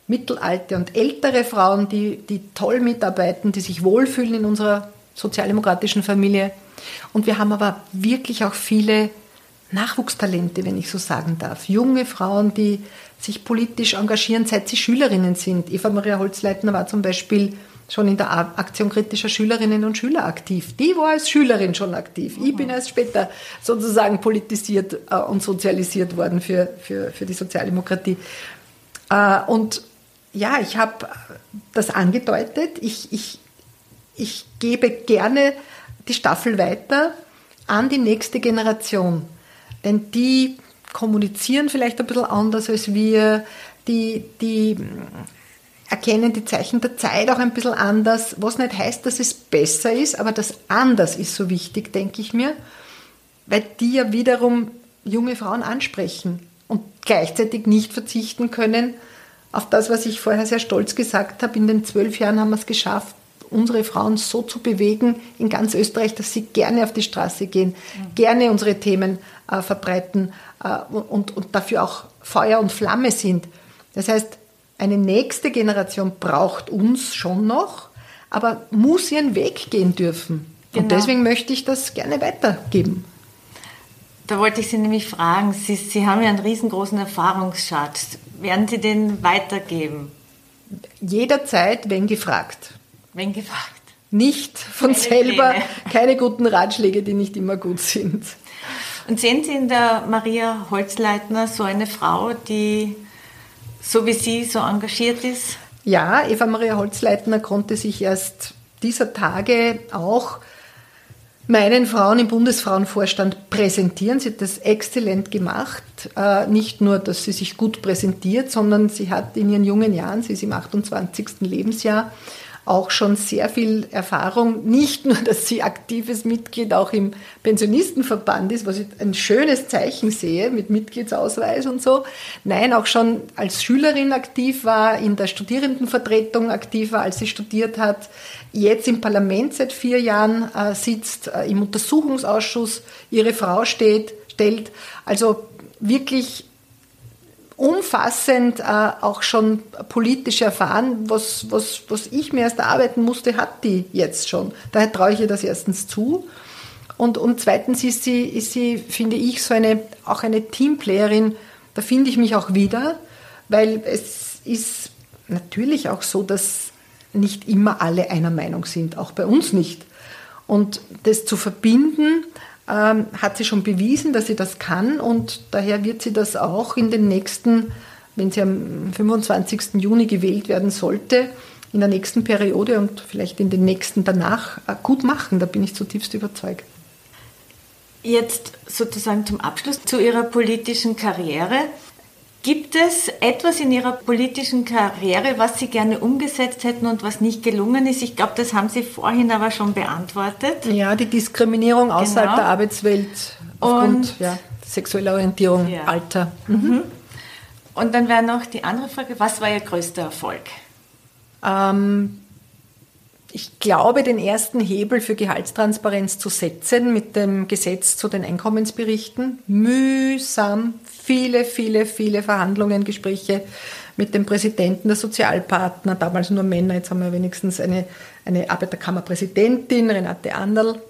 mittelalte und ältere Frauen, die, die toll mitarbeiten, die sich wohlfühlen in unserer sozialdemokratischen Familie. Und wir haben aber wirklich auch viele Nachwuchstalente, wenn ich so sagen darf. Junge Frauen, die sich politisch engagieren, seit sie Schülerinnen sind. Eva Maria Holzleitner war zum Beispiel schon in der Aktion kritischer Schülerinnen und Schüler aktiv. Die war als Schülerin schon aktiv. Ich bin erst später sozusagen politisiert äh, und sozialisiert worden für, für, für die Sozialdemokratie. Äh, und ja, ich habe das angedeutet. Ich, ich, ich gebe gerne die Staffel weiter an die nächste Generation. Denn die kommunizieren vielleicht ein bisschen anders als wir, die, die erkennen die Zeichen der Zeit auch ein bisschen anders, was nicht heißt, dass es besser ist, aber das anders ist so wichtig, denke ich mir, weil die ja wiederum junge Frauen ansprechen und gleichzeitig nicht verzichten können auf das, was ich vorher sehr stolz gesagt habe. In den zwölf Jahren haben wir es geschafft, unsere Frauen so zu bewegen in ganz Österreich, dass sie gerne auf die Straße gehen, mhm. gerne unsere Themen äh, verbreiten, äh, und, und dafür auch Feuer und Flamme sind. Das heißt, eine nächste Generation braucht uns schon noch, aber muss ihren Weg gehen dürfen. Genau. Und deswegen möchte ich das gerne weitergeben. Da wollte ich Sie nämlich fragen, Sie, Sie haben ja einen riesengroßen Erfahrungsschatz. Werden Sie den weitergeben? Jederzeit, wenn gefragt. Wenn gefragt. Nicht von keine selber, Pläne. keine guten Ratschläge, die nicht immer gut sind. Und sehen Sie in der Maria Holzleitner so eine Frau, die so wie Sie so engagiert ist? Ja, Eva Maria Holzleitner konnte sich erst dieser Tage auch meinen Frauen im Bundesfrauenvorstand präsentieren. Sie hat das exzellent gemacht. Äh, nicht nur, dass sie sich gut präsentiert, sondern sie hat in ihren jungen Jahren, sie ist im 28. Lebensjahr, auch schon sehr viel Erfahrung. Nicht nur, dass sie aktives Mitglied auch im Pensionistenverband ist, was ich ein schönes Zeichen sehe mit Mitgliedsausweis und so. Nein, auch schon als Schülerin aktiv war, in der Studierendenvertretung aktiv war, als sie studiert hat. Jetzt im Parlament seit vier Jahren äh, sitzt, äh, im Untersuchungsausschuss ihre Frau steht, stellt. Also wirklich umfassend äh, auch schon politisch erfahren, was, was, was ich mir erst erarbeiten musste, hat die jetzt schon. Daher traue ich ihr das erstens zu. Und, und zweitens ist sie, ist sie, finde ich, so eine, auch eine Teamplayerin, Da finde ich mich auch wieder, weil es ist natürlich auch so, dass nicht immer alle einer Meinung sind, auch bei uns nicht. Und das zu verbinden, ähm, hat sie schon bewiesen, dass sie das kann und daher wird sie das auch in den nächsten, wenn sie am 25. Juni gewählt werden sollte, in der nächsten Periode und vielleicht in den nächsten danach äh, gut machen. Da bin ich zutiefst überzeugt. Jetzt sozusagen zum Abschluss zu Ihrer politischen Karriere. Gibt es etwas in Ihrer politischen Karriere, was Sie gerne umgesetzt hätten und was nicht gelungen ist? Ich glaube, das haben Sie vorhin aber schon beantwortet. Ja, die Diskriminierung außerhalb genau. der Arbeitswelt aufgrund und, ja, sexueller Orientierung, ja. Alter. Mhm. Und dann wäre noch die andere Frage, was war Ihr größter Erfolg? Ähm, ich glaube, den ersten Hebel für Gehaltstransparenz zu setzen mit dem Gesetz zu den Einkommensberichten. Mühsam, viele, viele, viele Verhandlungen, Gespräche mit dem Präsidenten der Sozialpartner, damals nur Männer, jetzt haben wir wenigstens eine, eine Arbeiterkammerpräsidentin, Renate Anderl,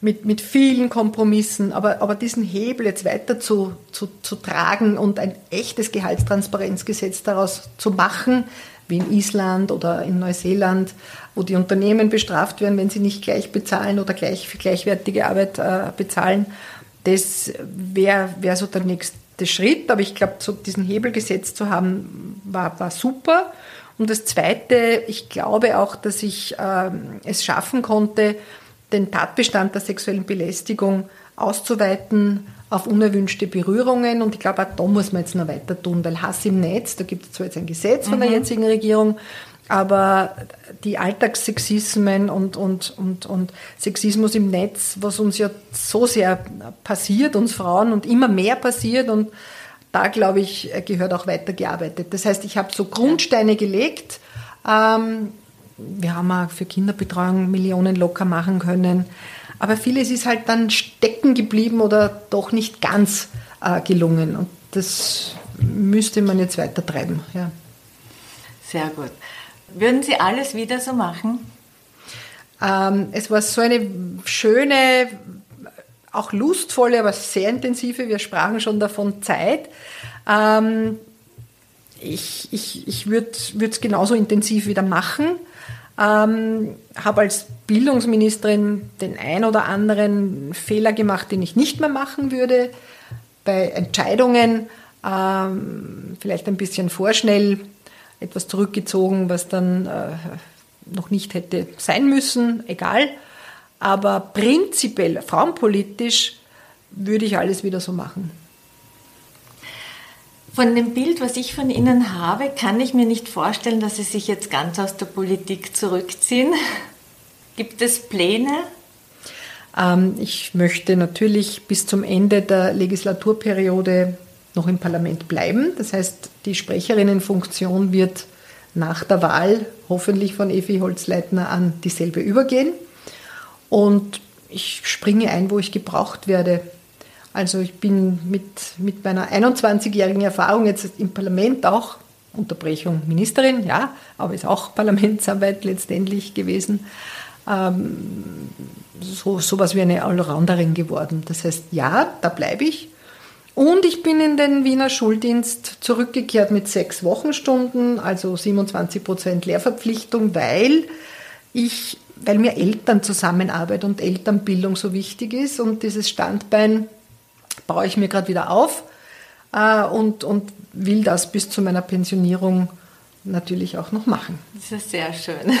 mit, mit vielen Kompromissen, aber, aber diesen Hebel jetzt weiter zu, zu, zu tragen und ein echtes Gehaltstransparenzgesetz daraus zu machen, wie in Island oder in Neuseeland, wo die Unternehmen bestraft werden, wenn sie nicht gleich bezahlen oder gleich für gleichwertige Arbeit äh, bezahlen. Das wäre wär so der nächste Schritt. Aber ich glaube, so diesen Hebel gesetzt zu haben, war, war super. Und das Zweite, ich glaube auch, dass ich äh, es schaffen konnte, den Tatbestand der sexuellen Belästigung auszuweiten auf unerwünschte Berührungen. Und ich glaube, auch da muss man jetzt noch weiter tun, weil Hass im Netz, da gibt es zwar jetzt ein Gesetz von der mhm. jetzigen Regierung, aber die Alltagssexismen und, und, und, und Sexismus im Netz, was uns ja so sehr passiert, uns Frauen, und immer mehr passiert und da, glaube ich, gehört auch weitergearbeitet. Das heißt, ich habe so Grundsteine gelegt. Ähm, wir haben auch für Kinderbetreuung Millionen locker machen können. Aber vieles ist halt dann stecken geblieben oder doch nicht ganz äh, gelungen. Und das müsste man jetzt weiter treiben. Ja. Sehr gut. Würden Sie alles wieder so machen? Ähm, es war so eine schöne, auch lustvolle, aber sehr intensive, wir sprachen schon davon, Zeit. Ähm, ich ich, ich würde es genauso intensiv wieder machen. Ähm, habe als Bildungsministerin den ein oder anderen Fehler gemacht, den ich nicht mehr machen würde. Bei Entscheidungen ähm, vielleicht ein bisschen vorschnell etwas zurückgezogen, was dann äh, noch nicht hätte sein müssen, egal. Aber prinzipiell, frauenpolitisch, würde ich alles wieder so machen. Von dem Bild, was ich von Ihnen habe, kann ich mir nicht vorstellen, dass Sie sich jetzt ganz aus der Politik zurückziehen. Gibt es Pläne? Ähm, ich möchte natürlich bis zum Ende der Legislaturperiode noch im Parlament bleiben. Das heißt, die Sprecherinnenfunktion wird nach der Wahl hoffentlich von Evi Holzleitner an dieselbe übergehen. Und ich springe ein, wo ich gebraucht werde. Also ich bin mit, mit meiner 21-jährigen Erfahrung jetzt im Parlament auch, Unterbrechung Ministerin, ja, aber ist auch Parlamentsarbeit letztendlich gewesen, ähm, so was wie eine Allrounderin geworden. Das heißt, ja, da bleibe ich. Und ich bin in den Wiener Schuldienst zurückgekehrt mit sechs Wochenstunden, also 27 Prozent Lehrverpflichtung, weil ich, weil mir Elternzusammenarbeit und Elternbildung so wichtig ist und dieses Standbein baue ich mir gerade wieder auf äh, und, und will das bis zu meiner Pensionierung natürlich auch noch machen. Das ist sehr schön.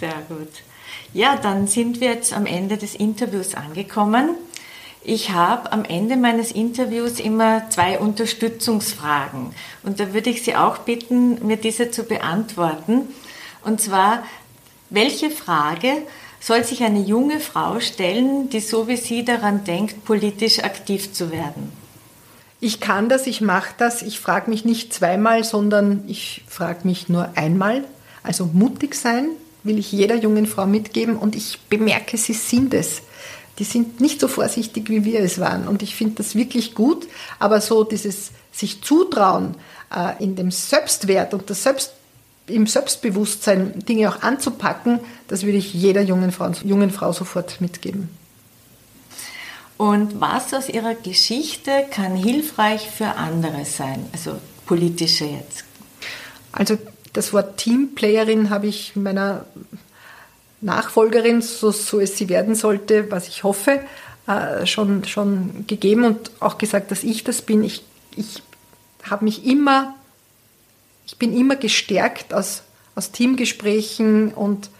sehr gut. Ja, dann sind wir jetzt am Ende des Interviews angekommen. Ich habe am Ende meines Interviews immer zwei Unterstützungsfragen und da würde ich Sie auch bitten, mir diese zu beantworten. Und zwar, welche Frage soll sich eine junge Frau stellen, die so wie Sie daran denkt, politisch aktiv zu werden? Ich kann das, ich mache das. Ich frage mich nicht zweimal, sondern ich frage mich nur einmal. Also mutig sein will ich jeder jungen Frau mitgeben und ich bemerke, sie sind es. Die sind nicht so vorsichtig, wie wir es waren. Und ich finde das wirklich gut. Aber so dieses sich zutrauen, äh, in dem Selbstwert und das Selbst im Selbstbewusstsein Dinge auch anzupacken, das würde ich jeder jungen Frau, jungen Frau sofort mitgeben. Und was aus ihrer Geschichte kann hilfreich für andere sein, also politische jetzt? Also das Wort Teamplayerin habe ich meiner Nachfolgerin, so, so es sie werden sollte, was ich hoffe, äh, schon, schon gegeben und auch gesagt, dass ich das bin. Ich, ich habe mich immer, ich bin immer gestärkt aus, aus Teamgesprächen und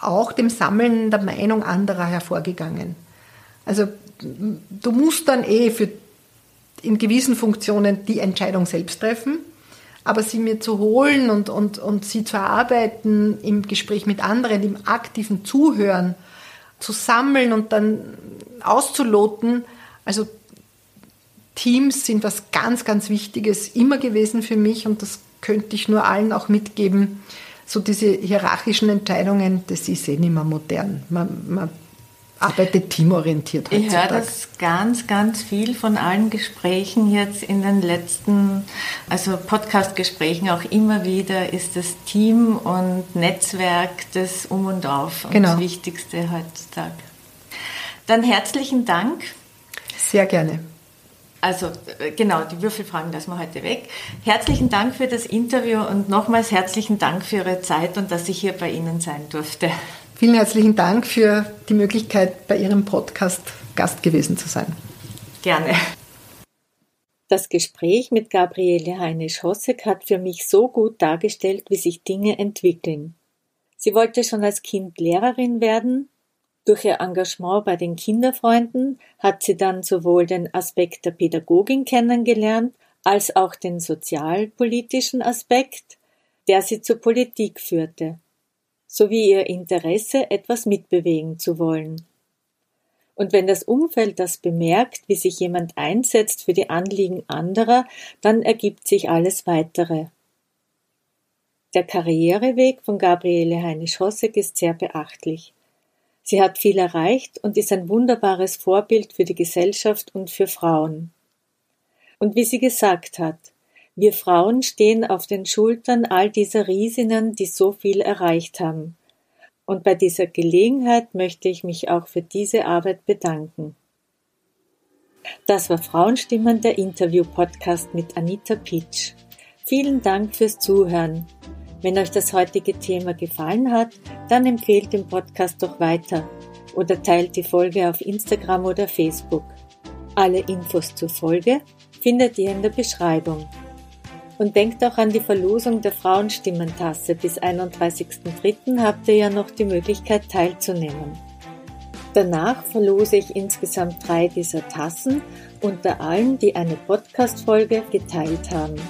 auch dem Sammeln der Meinung anderer hervorgegangen. Also du musst dann eh für in gewissen Funktionen die Entscheidung selbst treffen, aber sie mir zu holen und, und, und sie zu erarbeiten im Gespräch mit anderen, im aktiven Zuhören, zu sammeln und dann auszuloten, also Teams sind was ganz, ganz Wichtiges immer gewesen für mich und das könnte ich nur allen auch mitgeben. So diese hierarchischen Entscheidungen, das ist eh nicht mehr modern. Man, man arbeitet teamorientiert heutzutage. Ich höre das ganz, ganz viel von allen Gesprächen jetzt in den letzten, also Podcast-Gesprächen auch immer wieder, ist das Team und Netzwerk das Um und Auf und genau. das Wichtigste heutzutage. Dann herzlichen Dank. Sehr gerne. Also äh, genau, die Würfelfragen lassen wir heute weg. Herzlichen Dank für das Interview und nochmals herzlichen Dank für Ihre Zeit und dass ich hier bei Ihnen sein durfte. Vielen herzlichen Dank für die Möglichkeit, bei Ihrem Podcast Gast gewesen zu sein. Gerne. Das Gespräch mit Gabriele Heinisch-Hossek hat für mich so gut dargestellt, wie sich Dinge entwickeln. Sie wollte schon als Kind Lehrerin werden, durch ihr Engagement bei den Kinderfreunden hat sie dann sowohl den Aspekt der Pädagogin kennengelernt, als auch den sozialpolitischen Aspekt, der sie zur Politik führte, sowie ihr Interesse, etwas mitbewegen zu wollen. Und wenn das Umfeld das bemerkt, wie sich jemand einsetzt für die Anliegen anderer, dann ergibt sich alles weitere. Der Karriereweg von Gabriele Heinisch-Hossek ist sehr beachtlich. Sie hat viel erreicht und ist ein wunderbares Vorbild für die Gesellschaft und für Frauen. Und wie sie gesagt hat, wir Frauen stehen auf den Schultern all dieser Riesinnen, die so viel erreicht haben. Und bei dieser Gelegenheit möchte ich mich auch für diese Arbeit bedanken. Das war Frauenstimmen der Interview-Podcast mit Anita Pitsch. Vielen Dank fürs Zuhören. Wenn euch das heutige Thema gefallen hat, dann empfehlt den Podcast doch weiter oder teilt die Folge auf Instagram oder Facebook. Alle Infos zur Folge findet ihr in der Beschreibung. Und denkt auch an die Verlosung der Frauenstimmentasse. Bis 31.03. habt ihr ja noch die Möglichkeit teilzunehmen. Danach verlose ich insgesamt drei dieser Tassen unter allen, die eine Podcast-Folge geteilt haben.